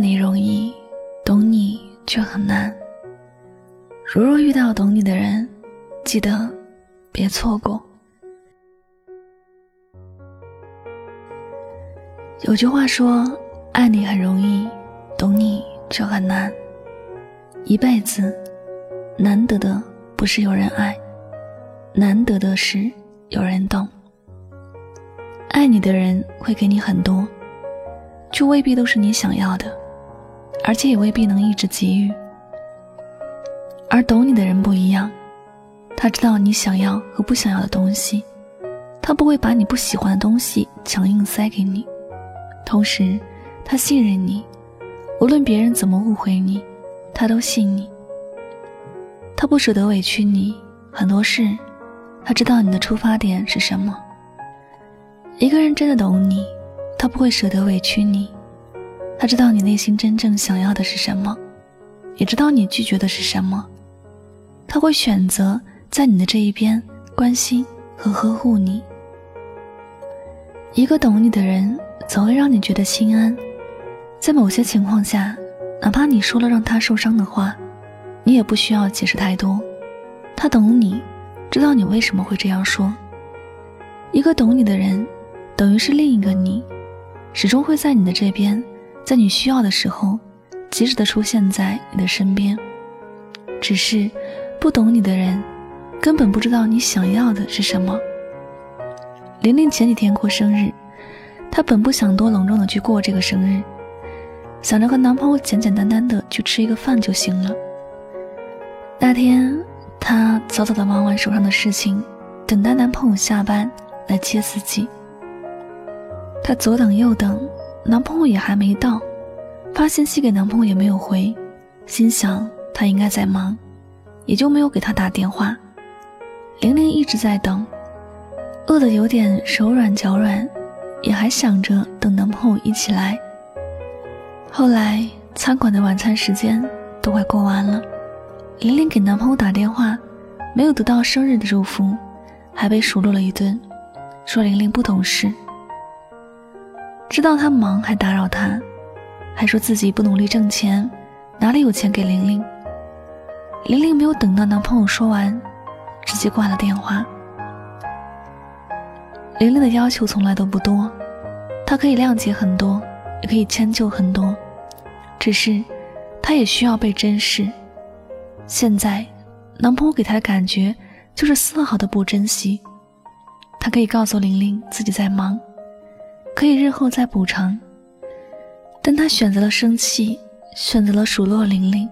你容易，懂你却很难。如若遇到懂你的人，记得别错过。有句话说：“爱你很容易，懂你却很难。”一辈子难得的不是有人爱，难得的是有人懂。爱你的人会给你很多，却未必都是你想要的，而且也未必能一直给予。而懂你的人不一样，他知道你想要和不想要的东西，他不会把你不喜欢的东西强硬塞给你。同时，他信任你，无论别人怎么误会你，他都信你。他不舍得委屈你，很多事，他知道你的出发点是什么。一个人真的懂你，他不会舍得委屈你，他知道你内心真正想要的是什么，也知道你拒绝的是什么，他会选择在你的这一边关心和呵护你。一个懂你的人，总会让你觉得心安，在某些情况下，哪怕你说了让他受伤的话，你也不需要解释太多，他懂你，知道你为什么会这样说。一个懂你的人。等于是另一个你，始终会在你的这边，在你需要的时候，及时的出现在你的身边。只是不懂你的人，根本不知道你想要的是什么。玲玲前几天过生日，她本不想多隆重的去过这个生日，想着和男朋友简简单单的去吃一个饭就行了。那天，她早早的忙完手上的事情，等待男朋友下班来接自己。她左等右等，男朋友也还没到，发信息给男朋友也没有回，心想他应该在忙，也就没有给他打电话。玲玲一直在等，饿得有点手软脚软，也还想着等男朋友一起来。后来餐馆的晚餐时间都快过完了，玲玲给男朋友打电话，没有得到生日的祝福，还被数落了一顿，说玲玲不懂事。知道他忙还打扰他，还说自己不努力挣钱，哪里有钱给玲玲？玲玲没有等到男朋友说完，直接挂了电话。玲玲的要求从来都不多，她可以谅解很多，也可以迁就很多，只是她也需要被珍视。现在，男朋友给她的感觉就是丝毫的不珍惜。她可以告诉玲玲自己在忙。可以日后再补偿，但他选择了生气，选择了数落玲玲。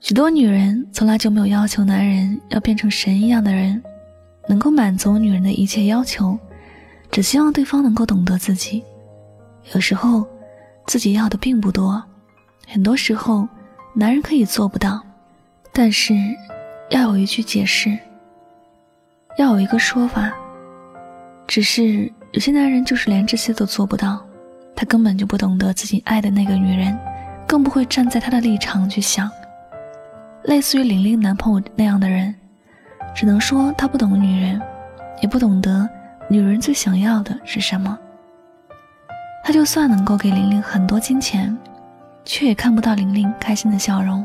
许多女人从来就没有要求男人要变成神一样的人，能够满足女人的一切要求，只希望对方能够懂得自己。有时候，自己要的并不多，很多时候，男人可以做不到，但是要有一句解释，要有一个说法，只是。有些男人就是连这些都做不到，他根本就不懂得自己爱的那个女人，更不会站在她的立场去想。类似于玲玲男朋友那样的人，只能说他不懂女人，也不懂得女人最想要的是什么。他就算能够给玲玲很多金钱，却也看不到玲玲开心的笑容，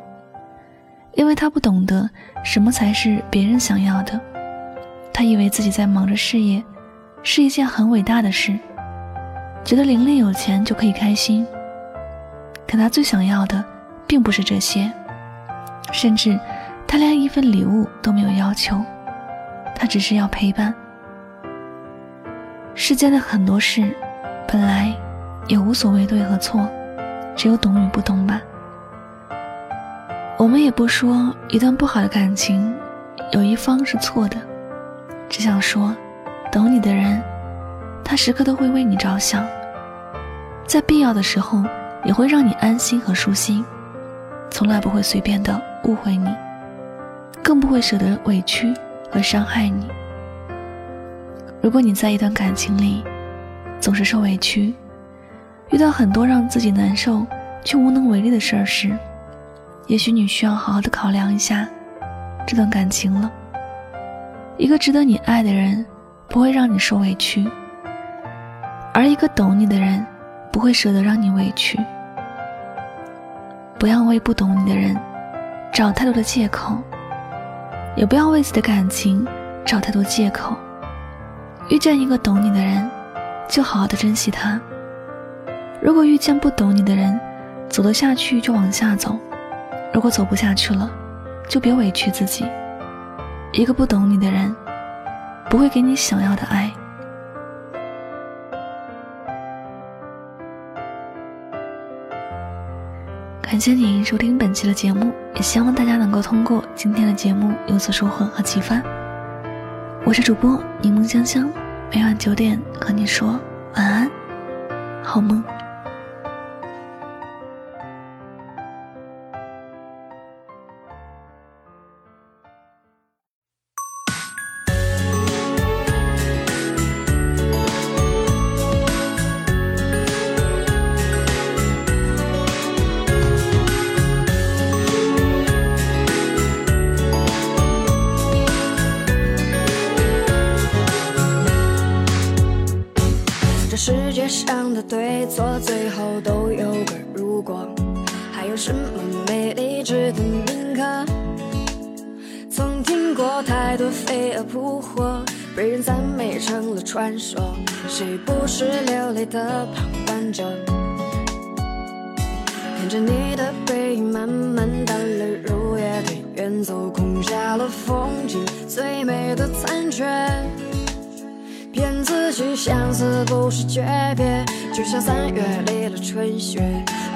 因为他不懂得什么才是别人想要的。他以为自己在忙着事业。是一件很伟大的事，觉得玲玲有钱就可以开心。可他最想要的，并不是这些，甚至他连一份礼物都没有要求，他只是要陪伴。世间的很多事，本来也无所谓对和错，只有懂与不懂吧。我们也不说一段不好的感情，有一方是错的，只想说。懂你的人，他时刻都会为你着想，在必要的时候也会让你安心和舒心，从来不会随便的误会你，更不会舍得委屈和伤害你。如果你在一段感情里总是受委屈，遇到很多让自己难受却无能为力的事儿时，也许你需要好好的考量一下这段感情了。一个值得你爱的人。不会让你受委屈，而一个懂你的人，不会舍得让你委屈。不要为不懂你的人找太多的借口，也不要为自己的感情找太多借口。遇见一个懂你的人，就好好的珍惜他；如果遇见不懂你的人，走得下去就往下走；如果走不下去了，就别委屈自己。一个不懂你的人，不会给你想要的爱。感谢您收听本期的节目，也希望大家能够通过今天的节目有所收获和启发。我是主播柠檬香香，每晚九点和你说晚安，好梦。上的对错，最后都有个如果。还有什么美丽值得铭刻？曾听过太多飞蛾扑火，被人赞美成了传说。谁不是流泪的旁观者？看着你的背影慢慢淡了，如月对远走，空下了风景最美的残缺。自己，相思不是诀别，就像三月里的春雪，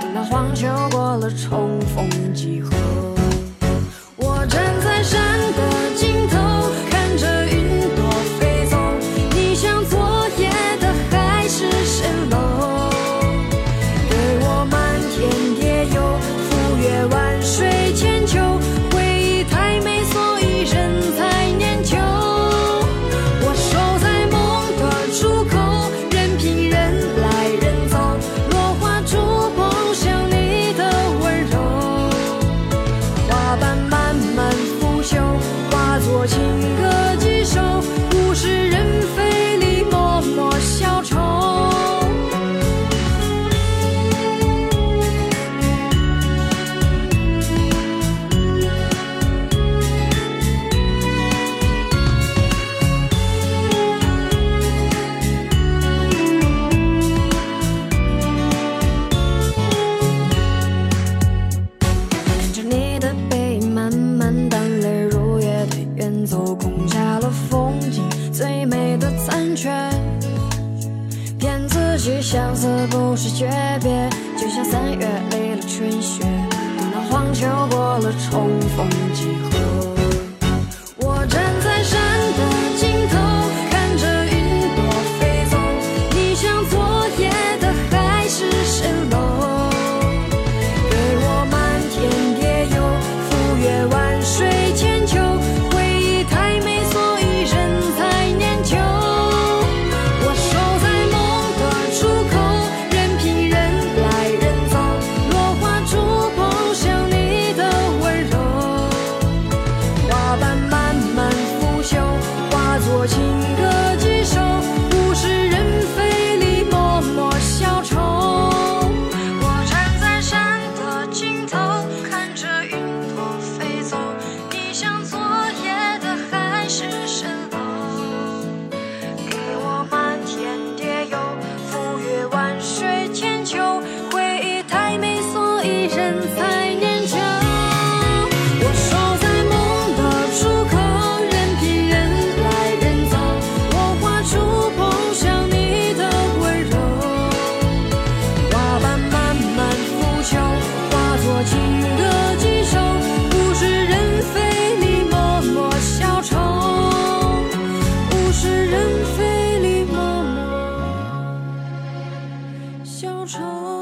等到黄秋过了，重逢几何？我站在山的留下了风景最美的残缺，骗自己相思不是诀别，就像三月里的春雪，等到黄秋过了，重逢几何？中。